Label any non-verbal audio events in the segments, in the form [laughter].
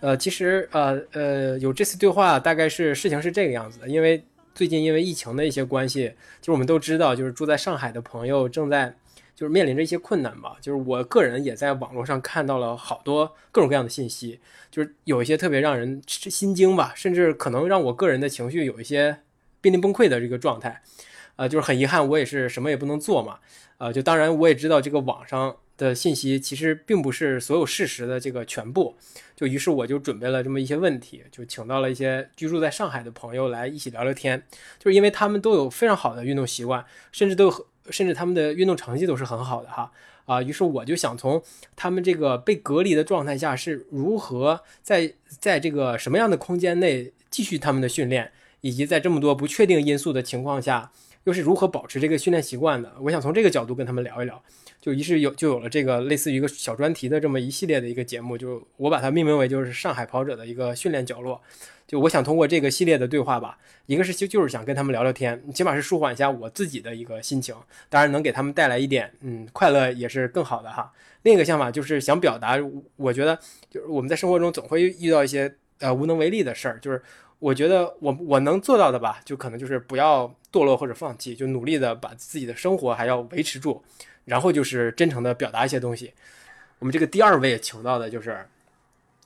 呃，其实呃呃有这次对话，大概是事情是这个样子的，因为最近因为疫情的一些关系，就是我们都知道，就是住在上海的朋友正在就是面临着一些困难吧。就是我个人也在网络上看到了好多各种各样的信息，就是有一些特别让人心惊吧，甚至可能让我个人的情绪有一些濒临崩溃的这个状态。呃，就是很遗憾，我也是什么也不能做嘛。呃，就当然我也知道这个网上的信息其实并不是所有事实的这个全部。就于是我就准备了这么一些问题，就请到了一些居住在上海的朋友来一起聊聊天。就是因为他们都有非常好的运动习惯，甚至都甚至他们的运动成绩都是很好的哈。啊，于是我就想从他们这个被隔离的状态下是如何在在这个什么样的空间内继续他们的训练，以及在这么多不确定因素的情况下。又是如何保持这个训练习惯的？我想从这个角度跟他们聊一聊，就于是有就有了这个类似于一个小专题的这么一系列的一个节目，就我把它命名为就是上海跑者的一个训练角落。就我想通过这个系列的对话吧，一个是就就是想跟他们聊聊天，起码是舒缓一下我自己的一个心情，当然能给他们带来一点嗯快乐也是更好的哈。另一个想法就是想表达，我觉得就是我们在生活中总会遇到一些呃无能为力的事儿，就是。我觉得我我能做到的吧，就可能就是不要堕落或者放弃，就努力的把自己的生活还要维持住，然后就是真诚的表达一些东西。我们这个第二位请到的就是，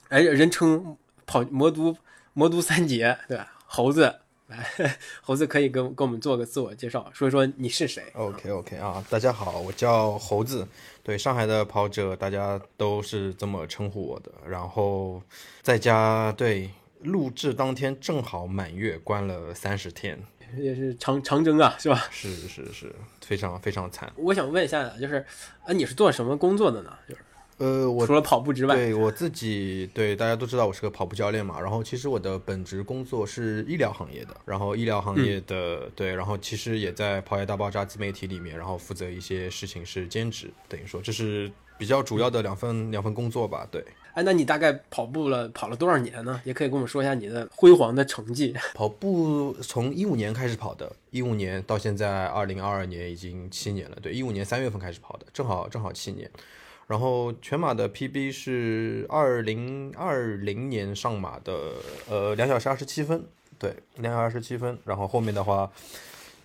哎，人称跑魔都魔都三杰，对吧？猴子，来，[laughs] 猴子可以跟跟我们做个自我介绍，说一说你是谁？OK OK 啊，大家好，我叫猴子，对上海的跑者，大家都是这么称呼我的。然后在家对。录制当天正好满月，关了三十天，也是长长征啊，是吧？是是是，非常非常惨。我想问一下，就是啊，你是做什么工作的呢？就是呃，我除了跑步之外，对我自己，对大家都知道我是个跑步教练嘛。然后其实我的本职工作是医疗行业的，然后医疗行业的对，然后其实也在跑野大爆炸自媒体里面，然后负责一些事情是兼职，等于说这是比较主要的两份两份工作吧，对。哎，那你大概跑步了跑了多少年呢？也可以跟我们说一下你的辉煌的成绩。[laughs] 跑步从一五年开始跑的，一五年到现在二零二二年已经七年了。对，一五年三月份开始跑的，正好正好七年。然后全马的 PB 是二零二零年上马的，呃，两小时二十七分。对，两小时二十七分。然后后面的话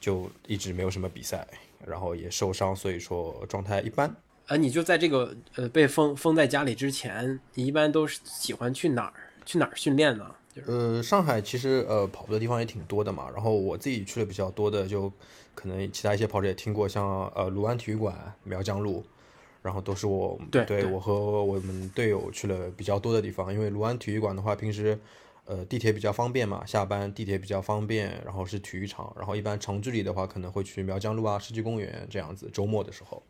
就一直没有什么比赛，然后也受伤，所以说状态一般。啊，你就在这个呃被封封在家里之前，你一般都是喜欢去哪儿去哪儿训练呢？呃，上海其实呃跑步的地方也挺多的嘛。然后我自己去的比较多的，就可能其他一些跑者也听过，像呃卢湾体育馆、苗江路，然后都是我对对我和我们队友去了比较多的地方。因为卢湾体育馆的话，平时呃地铁比较方便嘛，下班地铁比较方便，然后是体育场，然后一般长距离的话可能会去苗江路啊、世纪公园这样子。周末的时候。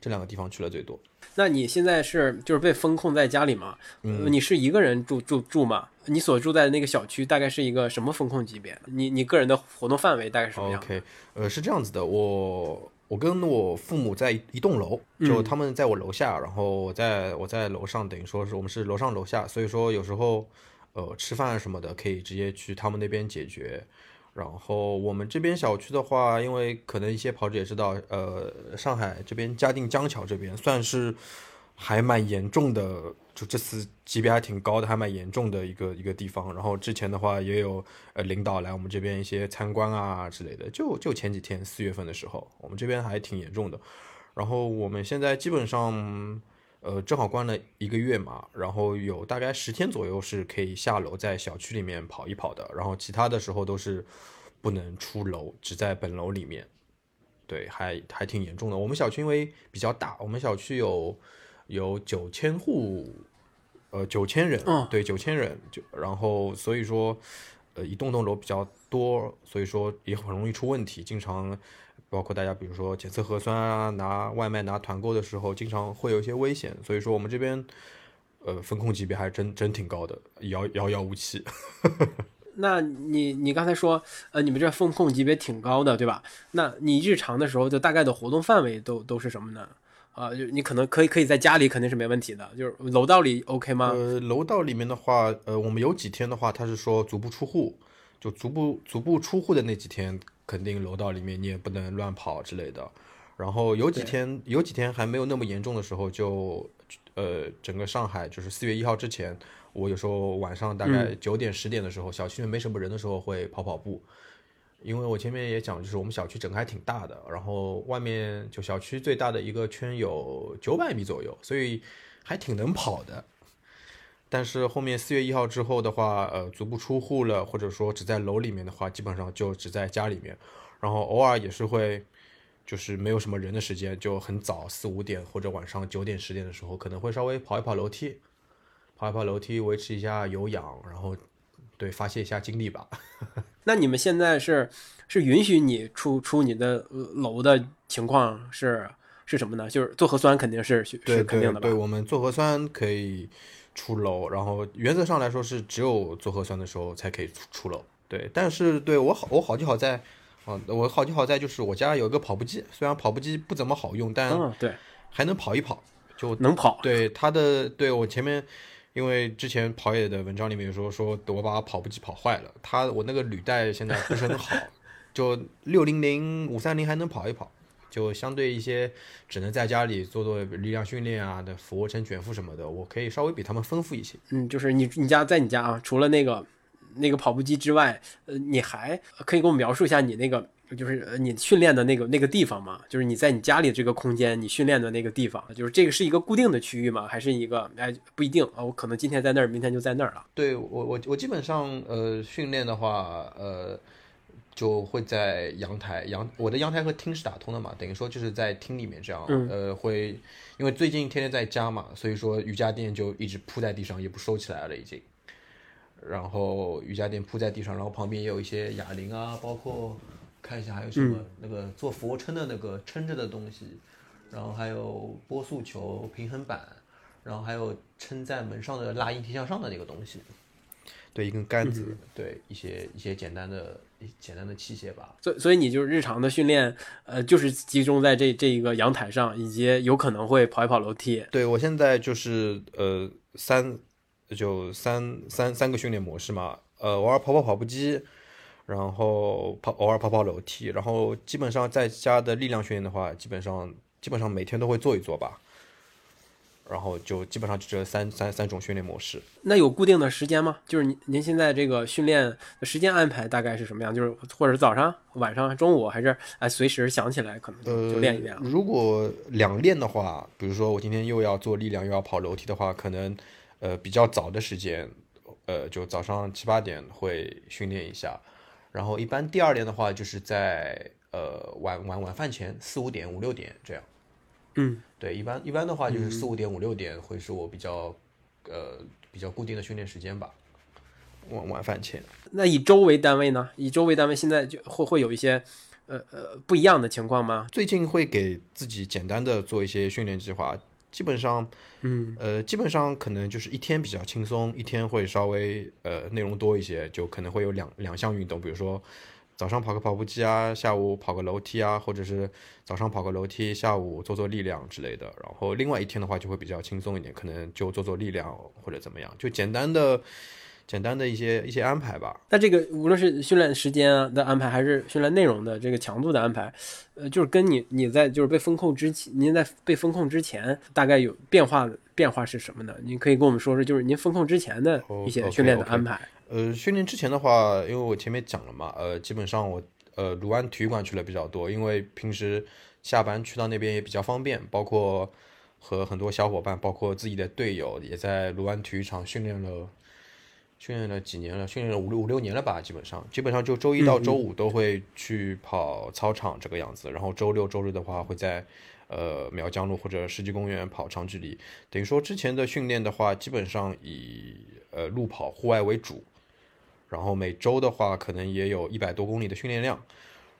这两个地方去了最多。那你现在是就是被封控在家里吗？嗯，你是一个人住住住吗？你所住在的那个小区大概是一个什么风控级别？你你个人的活动范围大概什么样？OK，呃，是这样子的，我我跟我父母在一栋楼，就他们在我楼下，然后我在我在楼上，等于说是我们是楼上楼下，所以说有时候呃吃饭什么的可以直接去他们那边解决。然后我们这边小区的话，因为可能一些跑者也知道，呃，上海这边嘉定江桥这边算是还蛮严重的，就这次级别还挺高的，还蛮严重的一个一个地方。然后之前的话也有呃领导来我们这边一些参观啊之类的，就就前几天四月份的时候，我们这边还挺严重的。然后我们现在基本上。呃，正好关了一个月嘛，然后有大概十天左右是可以下楼在小区里面跑一跑的，然后其他的时候都是不能出楼，只在本楼里面。对，还还挺严重的。我们小区因为比较大，我们小区有有九千户，呃，九千人，对，九千人，就然后所以说，呃，一栋栋楼比较多，所以说也很容易出问题，经常。包括大家，比如说检测核酸啊，拿外卖、拿团购的时候，经常会有一些危险。所以说，我们这边，呃，风控级别还真真挺高的，遥遥遥无期。[laughs] 那你你刚才说，呃，你们这风控级别挺高的，对吧？那你日常的时候，就大概的活动范围都都是什么呢？啊，就你可能可以可以在家里肯定是没问题的，就是楼道里 OK 吗？呃，楼道里面的话，呃，我们有几天的话，他是说足不出户，就足不足不出户的那几天，肯定楼道里面你也不能乱跑之类的。然后有几天有几天还没有那么严重的时候，就呃，整个上海就是四月一号之前，我有时候晚上大概九点十点的时候，小区里面没什么人的时候会跑跑步。因为我前面也讲，就是我们小区整个还挺大的，然后外面就小区最大的一个圈有九百米左右，所以还挺能跑的。但是后面四月一号之后的话，呃，足不出户了，或者说只在楼里面的话，基本上就只在家里面，然后偶尔也是会，就是没有什么人的时间，就很早四五点或者晚上九点十点的时候，可能会稍微跑一跑楼梯，跑一跑楼梯，维持一下有氧，然后。对，发泄一下精力吧。[laughs] 那你们现在是是允许你出出你的楼的情况是是什么呢？就是做核酸肯定是是肯定的吧？对，我们做核酸可以出楼，然后原则上来说是只有做核酸的时候才可以出出楼。对，但是对我好我好就好在，啊，我好就好在就是我家有一个跑步机，虽然跑步机不怎么好用，但对还能跑一跑，就能跑。对它的对我前面。因为之前跑野的文章里面有说说我把跑步机跑坏了，他我那个履带现在不是很好，[laughs] 就六零零五三零还能跑一跑，就相对一些只能在家里做做力量训练啊的俯卧撑、卷腹什么的，我可以稍微比他们丰富一些。嗯，就是你你家在你家啊，除了那个那个跑步机之外，呃，你还可以给我描述一下你那个。就是你训练的那个那个地方吗，就是你在你家里这个空间，你训练的那个地方，就是这个是一个固定的区域吗？还是一个哎不一定啊？我可能今天在那儿，明天就在那儿了。对我我我基本上呃训练的话呃就会在阳台阳我的阳台和厅是打通的嘛，等于说就是在厅里面这样呃会因为最近天天在家嘛，所以说瑜伽垫就一直铺在地上，也不收起来了已经。然后瑜伽垫铺在地上，然后旁边也有一些哑铃啊，包括。看一下还有什么那个做俯卧撑的那个撑着的东西，然后还有波速球、平衡板，然后还有撑在门上的拉引体向上的那个东西，对，一根杆子，对，一些一些简单的、简单的器械吧。所所以你就是日常的训练，呃，就是集中在这这一个阳台上，以及有可能会跑一跑楼梯。对我现在就是呃三就三三三个训练模式嘛，呃，偶尔跑跑跑步机。然后跑偶尔跑跑楼梯，然后基本上在家的力量训练的话，基本上基本上每天都会做一做吧。然后就基本上就这三三三种训练模式。那有固定的时间吗？就是您您现在这个训练的时间安排大概是什么样？就是或者早上、晚上、中午，还是哎随时想起来可能就练一练？如果两练的话，比如说我今天又要做力量又要跑楼梯的话，可能呃比较早的时间，呃就早上七八点会训练一下。然后一般第二练的话，就是在呃晚晚晚饭前四五点五六点这样。嗯，对，一般一般的话就是四五点五六点会是我比较呃比较固定的训练时间吧。晚晚饭前。那以周为单位呢？以周为单位，现在就会会有一些呃呃不一样的情况吗？最近会给自己简单的做一些训练计划。基本上，嗯，呃，基本上可能就是一天比较轻松，一天会稍微呃内容多一些，就可能会有两两项运动，比如说早上跑个跑步机啊，下午跑个楼梯啊，或者是早上跑个楼梯，下午做做力量之类的。然后另外一天的话就会比较轻松一点，可能就做做力量或者怎么样，就简单的。简单的一些一些安排吧。那这个无论是训练时间的安排，还是训练内容的这个强度的安排，呃，就是跟你你在就是被风控之前，您在被风控之前大概有变化变化是什么呢？您可以跟我们说说，就是您风控之前的一些训练的安排。呃，训练之前的话，因为我前面讲了嘛，呃，基本上我呃卢湾体育馆去了比较多，因为平时下班去到那边也比较方便，包括和很多小伙伴，包括自己的队友也在卢湾体育场训练了。训练了几年了，训练了五六五六年了吧，基本上基本上就周一到周五都会去跑操场这个样子，然后周六周日的话会在呃苗江路或者世纪公园跑长距离，等于说之前的训练的话，基本上以呃路跑户外为主，然后每周的话可能也有一百多公里的训练量，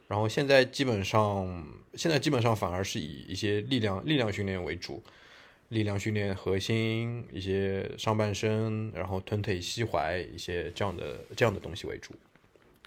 然后现在基本上现在基本上反而是以一些力量力量训练为主。力量训练核心、一些上半身，然后臀腿膝踝一些这样的这样的东西为主，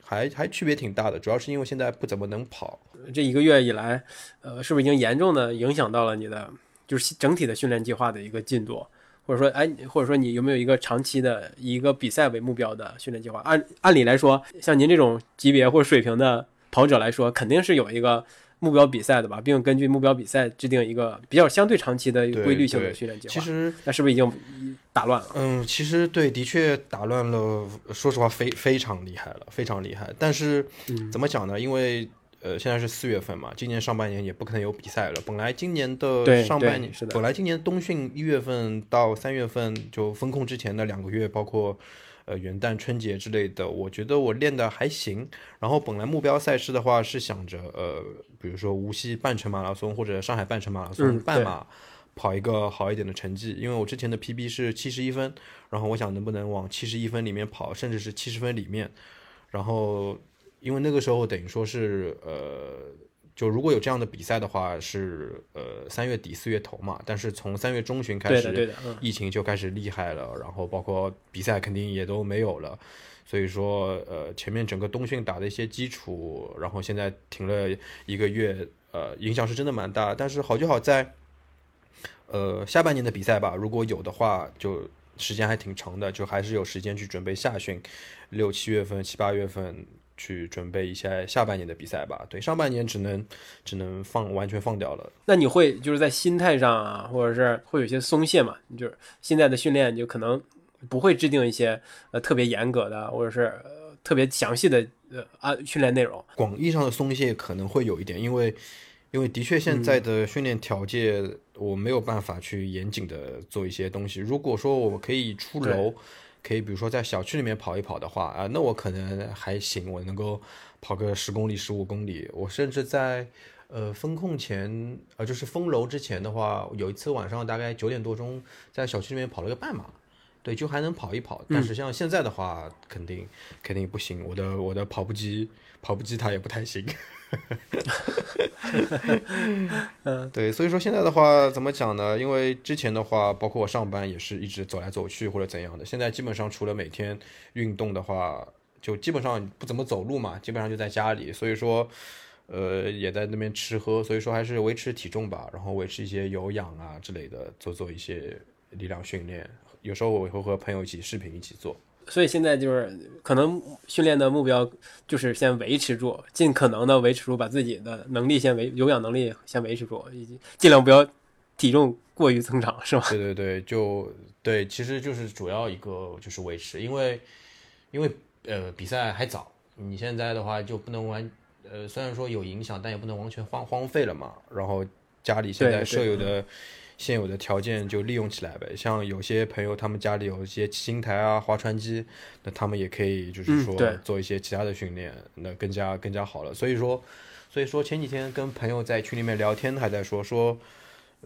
还还区别挺大的。主要是因为现在不怎么能跑，这一个月以来，呃，是不是已经严重的影响到了你的就是整体的训练计划的一个进度？或者说，哎，或者说你有没有一个长期的以一个比赛为目标的训练计划？按按理来说，像您这种级别或者水平的跑者来说，肯定是有一个目标比赛的吧，并根据目标比赛制定一个比较相对长期的规律性的训练计划。其实，那是不是已经打乱了？嗯，其实对，的确打乱了。说实话，非非常厉害了，非常厉害。但是怎么讲呢？因为呃，现在是四月份嘛，今年上半年也不可能有比赛了。本来今年的上半年，本来今年冬训一月份到三月份就封控之前的两个月，包括呃元旦、春节之类的，我觉得我练的还行。然后本来目标赛事的话是想着呃，比如说无锡半程马拉松或者上海半程马拉松半马跑一个好一点的成绩，因为我之前的 PB 是七十一分，然后我想能不能往七十一分里面跑，甚至是七十分里面，然后。因为那个时候等于说是呃，就如果有这样的比赛的话，是呃三月底四月头嘛。但是从三月中旬开始，疫情就开始厉害了，然后包括比赛肯定也都没有了。所以说呃前面整个冬训打的一些基础，然后现在停了一个月，呃影响是真的蛮大。但是好就好在，呃下半年的比赛吧，如果有的话，就时间还挺长的，就还是有时间去准备夏训，六七月份七八月份。去准备一下下半年的比赛吧。对，上半年只能只能放完全放掉了。那你会就是在心态上啊，或者是会有些松懈嘛？就是现在的训练就可能不会制定一些呃特别严格的，或者是特别详细的呃啊训练内容。广义上的松懈可能会有一点，因为因为的确现在的训练条件我没有办法去严谨的做一些东西。如果说我可以出楼。可以，比如说在小区里面跑一跑的话啊，那我可能还行，我能够跑个十公里、十五公里。我甚至在呃封控前，呃就是封楼之前的话，有一次晚上大概九点多钟，在小区里面跑了个半马，对，就还能跑一跑。但是像现在的话，肯定肯定不行，我的我的跑步机跑步机它也不太行。[laughs] 嗯，对，所以说现在的话怎么讲呢？因为之前的话，包括我上班也是一直走来走去或者怎样的。现在基本上除了每天运动的话，就基本上不怎么走路嘛，基本上就在家里。所以说，呃，也在那边吃喝，所以说还是维持体重吧，然后维持一些有氧啊之类的，做做一些力量训练。有时候我会和朋友一起视频一起做。所以现在就是可能训练的目标就是先维持住，尽可能的维持住，把自己的能力先维有氧能力先维持住，以及尽量不要体重过于增长，是吧？对对对，就对，其实就是主要一个就是维持，因为因为呃比赛还早，你现在的话就不能完呃虽然说有影响，但也不能完全荒荒废了嘛。然后家里现在舍友的。现有的条件就利用起来呗，像有些朋友他们家里有一些骑行台啊、划船机，那他们也可以就是说做一些其他的训练，那更加更加好了。所以说，所以说前几天跟朋友在群里面聊天，还在说说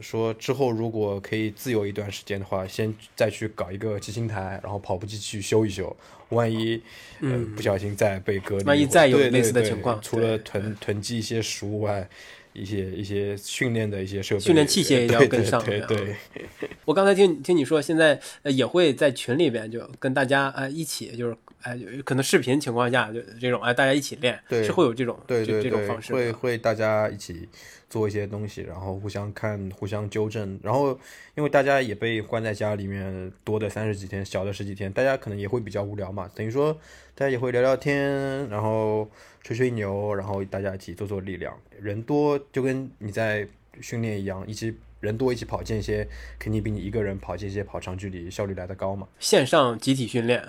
说之后如果可以自由一段时间的话，先再去搞一个骑行台，然后跑步机去修一修，万一呃不小心再被隔离，万一再有类似的情况，除了囤囤积一些食物外。一些一些训练的一些设备、训练器械也要跟上。对对，[laughs] 我刚才听听你说，现在也会在群里边就跟大家哎一起，就是哎可能视频情况下就这种哎大家一起练，是会有这种对对这种方式，会会大家一起做一些东西，然后互相看、互相纠正。然后因为大家也被关在家里面多的三十几天，小的十几天，大家可能也会比较无聊嘛，等于说大家也会聊聊天，然后。吹吹牛，然后大家一起做做力量。人多就跟你在训练一样，一起人多一起跑间歇，肯定比你一个人跑间歇跑长距离效率来的高嘛。线上集体训练，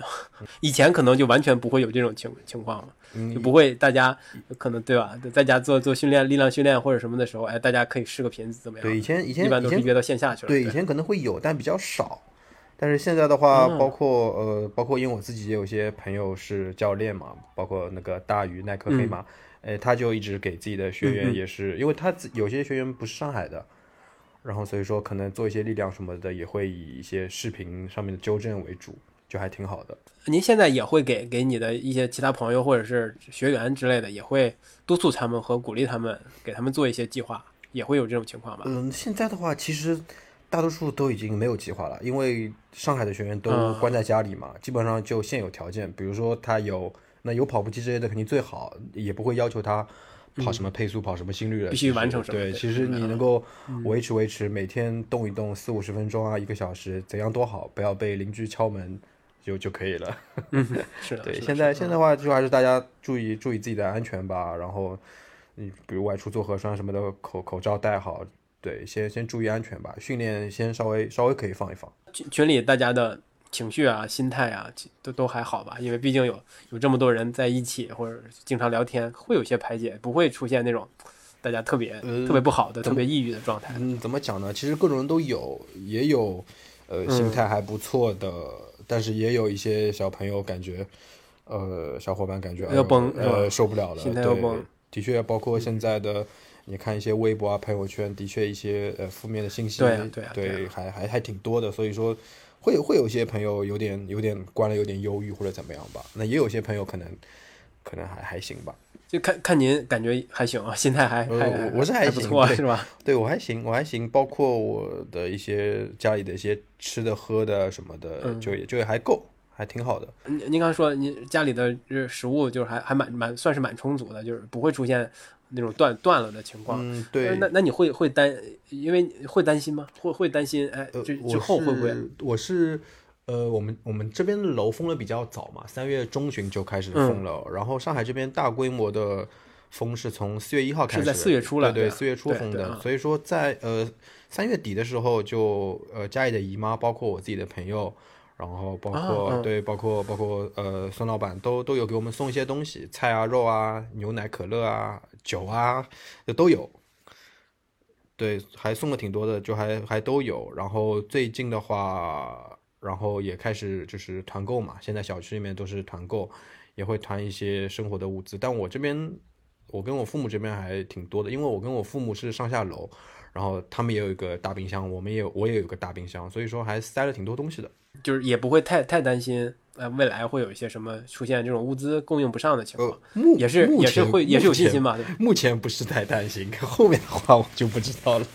以前可能就完全不会有这种情情况了，就不会大家可能对吧？在家做做训练、力量训练或者什么的时候，哎，大家可以视个频怎么样？对，以前以前一般都是约到线下去了。对，以前可能会有，但比较少。但是现在的话，包括呃，包括因为我自己也有些朋友是教练嘛，包括那个大鱼耐克黑马，哎，他就一直给自己的学员也是，因为他有些学员不是上海的，然后所以说可能做一些力量什么的，也会以一些视频上面的纠正为主，就还挺好的。您现在也会给给你的一些其他朋友或者是学员之类的，也会督促他们和鼓励他们，给他们做一些计划，也会有这种情况吧？嗯，现在的话其实。大多数都已经没有计划了，因为上海的学员都嗯关在家里嘛，基本上就现有条件，比如说他有那有跑步机之类的肯定最好，也不会要求他跑什么配速、跑什么心率了，嗯必须完成什么对，对其实你能够维持维持，每天动一动四五十分钟啊，一个小时，怎样都好，不要被邻居敲门就就可以了。[laughs] 是的，对，现在现在的话，就还是大家注意注意自己的安全吧。然后，你比如外出做核酸什么的，口口罩戴好。对，先先注意安全吧。训练先稍微稍微可以放一放。群群里大家的情绪啊、心态啊，都都还好吧？因为毕竟有有这么多人在一起，或者经常聊天，会有些排解，不会出现那种大家特别、呃特别不好的、特别抑郁的状态。嗯，怎么讲呢？其实各种人都有，也有呃心态还不错的，但是也有一些小朋友感觉，呃，小伙伴感觉要崩呃，受不了了，心态要对崩的确，包括现在的。你看一些微博啊、朋友圈，的确一些呃负面的信息，对啊对啊对对，还还还挺多的。所以说，会有会有一些朋友有点有点关了，有点忧郁或者怎么样吧。那也有些朋友可能可能还还行吧。就看看您感觉还行啊，心态还我我是还还不错，行是吧？对我还行，我还行，包括我的一些家里的一些吃的喝的什么的，嗯就也就还够，还挺好的。您您刚才说您家里的这食物就是还还蛮蛮算是蛮充足的，就是不会出现那种断断了的情况。对，那那你会会担，因为会担心吗？会会担心？哎，就之，之后会不会？是我是呃，我们我们这边的楼封的比较早嘛，三月中旬就开始嗯封了，然后上海这边大规模的封是从四月一号开始，是在四月初了对对四月初封的，所以说在呃三月底的时候就呃家里的姨妈，包括我自己的朋友。然后包括、对，包括包括呃，孙老板都都有给我们送一些东西，菜啊、肉啊、牛奶、可乐啊、酒啊，都有。对，还送了挺多的，就还还都有。然后最近的话，然后也开始就是团购嘛，现在小区里面都是团购，也会团一些生活的物资。但我这边，我跟我父母这边还挺多的，因为我跟我父母是上下楼，然后他们也有一个大冰箱，我们也有我也有个大冰箱，所以说还塞了挺多东西的。就是也不会太太担心，呃，未来会有一些什么出现这种物资供应不上的情况，呃，也是也是会也是有信心吧？对目前不是太担心，后面的话我就不知道了。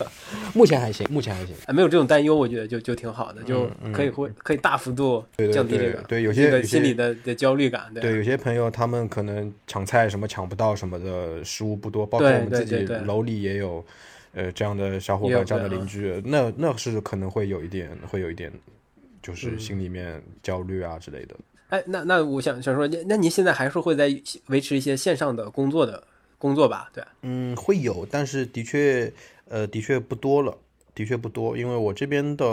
目前还行，目前还行。哎，没有这种担忧，我觉得就就挺好的，就可以会可以大幅度降低这个对对有些这个心理的的焦虑感，对对，有些朋友他们可能抢菜什么抢不到什么的，食物不多，包括对我们自己楼里也有，呃，这样的小伙伴，这样的邻居，那那是可能会有一点，会有一点，就是嗯心里面焦虑啊之类的。哎，那那我想想说，那那您现在还是会在维持一些线上的工作的工作吧？对，嗯，会有，但是的确，呃，的确不多了，的确不多，因为我这边的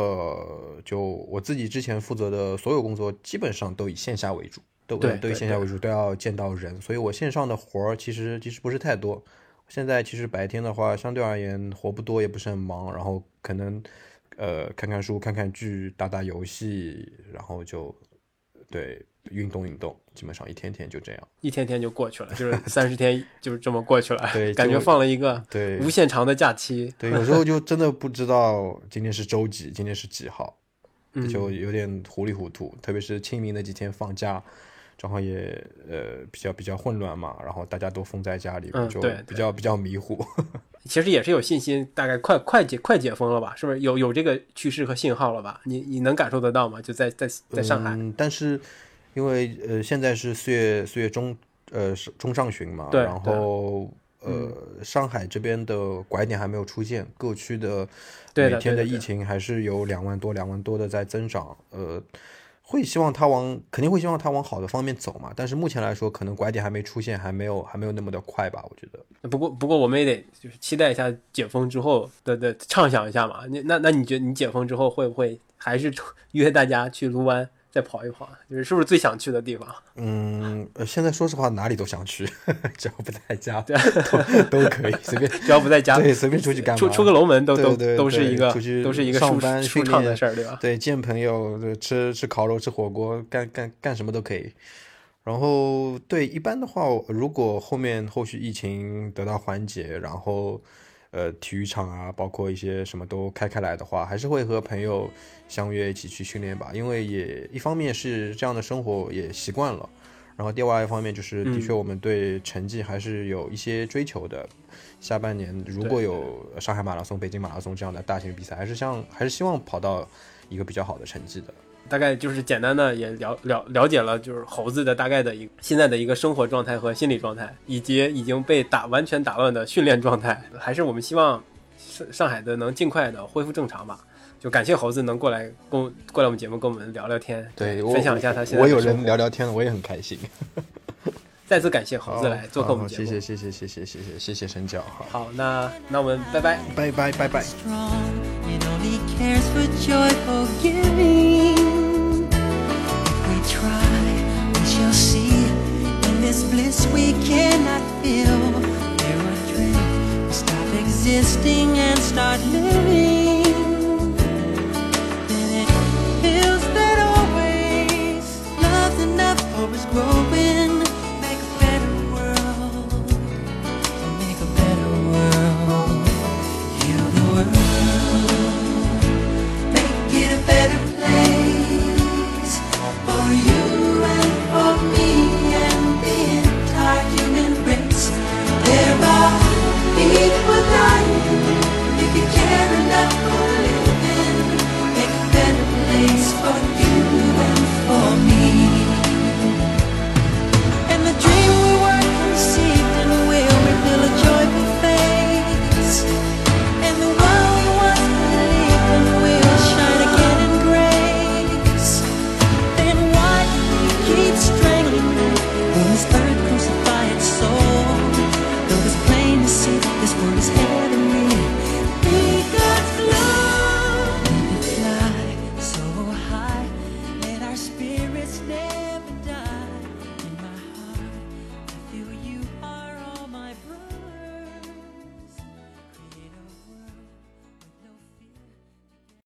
就我自己之前负责的所有工作，基本上都以线下为主，都对都以对对线下为主，都要见到人，所以我线上的活儿其实其实不是太多。现在其实白天的话，相对而言活不多，也不是很忙，然后可能呃看看书、看看剧、打打游戏，然后就对运动运动，基本上一天天就这样。一天天就过去了，就是三十天就是这么过去了，对感觉放了一个对无限长的假期，对，有时候就真的不知道今天是周几，今天是几号，嗯就有点糊里糊涂。特别是清明那几天放假，正好也呃比较比较混乱嘛，然后大家都封在家里面，就比较比较迷糊。[laughs] 其实也是有信心，大概快快解快解封了吧？是不是有有这个趋势和信号了吧？你你能感受得到吗？就在在在上海，嗯，但是因为呃现在是四月四月中呃中上旬嘛，对然后呃上海这边的拐点还没有出现，各区的每天的疫情还是有两万多两万多的在增长，呃。会希望他往肯定会希望他往好的方面走嘛，但是目前来说，可能拐点还没出现，还没有还没有那么的快吧，我觉得。不过不过我们也得就是期待一下解封之后的的畅想一下嘛。那那那你觉得你解封之后会不会还是 [laughs] 约大家去撸湾再跑一跑？你是是不是最想去的地方？[laughs] 嗯，呃现在说实话哪里都想去，[laughs] 只要不在家都都可以随便只要不在家，对随便出去干嘛，出出个楼门都都对对对都是一个出去都是一个上班训练畅的事儿，对吧？对，见朋友，对吃吃烤肉、吃火锅，干干干什么都可以。然后，对，一般的话，如果后面后续疫情得到缓解，然后呃，体育场啊，包括一些什么都开开来的话，还是会和朋友相约一起去训练吧。因为也一方面是这样的生活也习惯了，然后另外一方面就是，的确嗯我们对成绩还是有一些追求的。下半年如果有上海马拉松、北京马拉松这样的大型比赛，还是像还是希望跑到一个比较好的成绩的。大概就是简单的也了了了解了，就是猴子的大概的一个现在的一个生活状态和心理状态，以及已经被打完全打乱的训练状态。还是我们希望上上海的能尽快的恢复正常吧。就感谢猴子能过来跟过来我们节目跟我们聊聊天，对，分享一下他现在。我有人聊聊天了，我也很开心。[laughs] 再次感谢猴子来做客我们节目，谢谢谢谢谢谢谢谢谢谢神教哈。好，那那我们拜拜拜拜拜拜。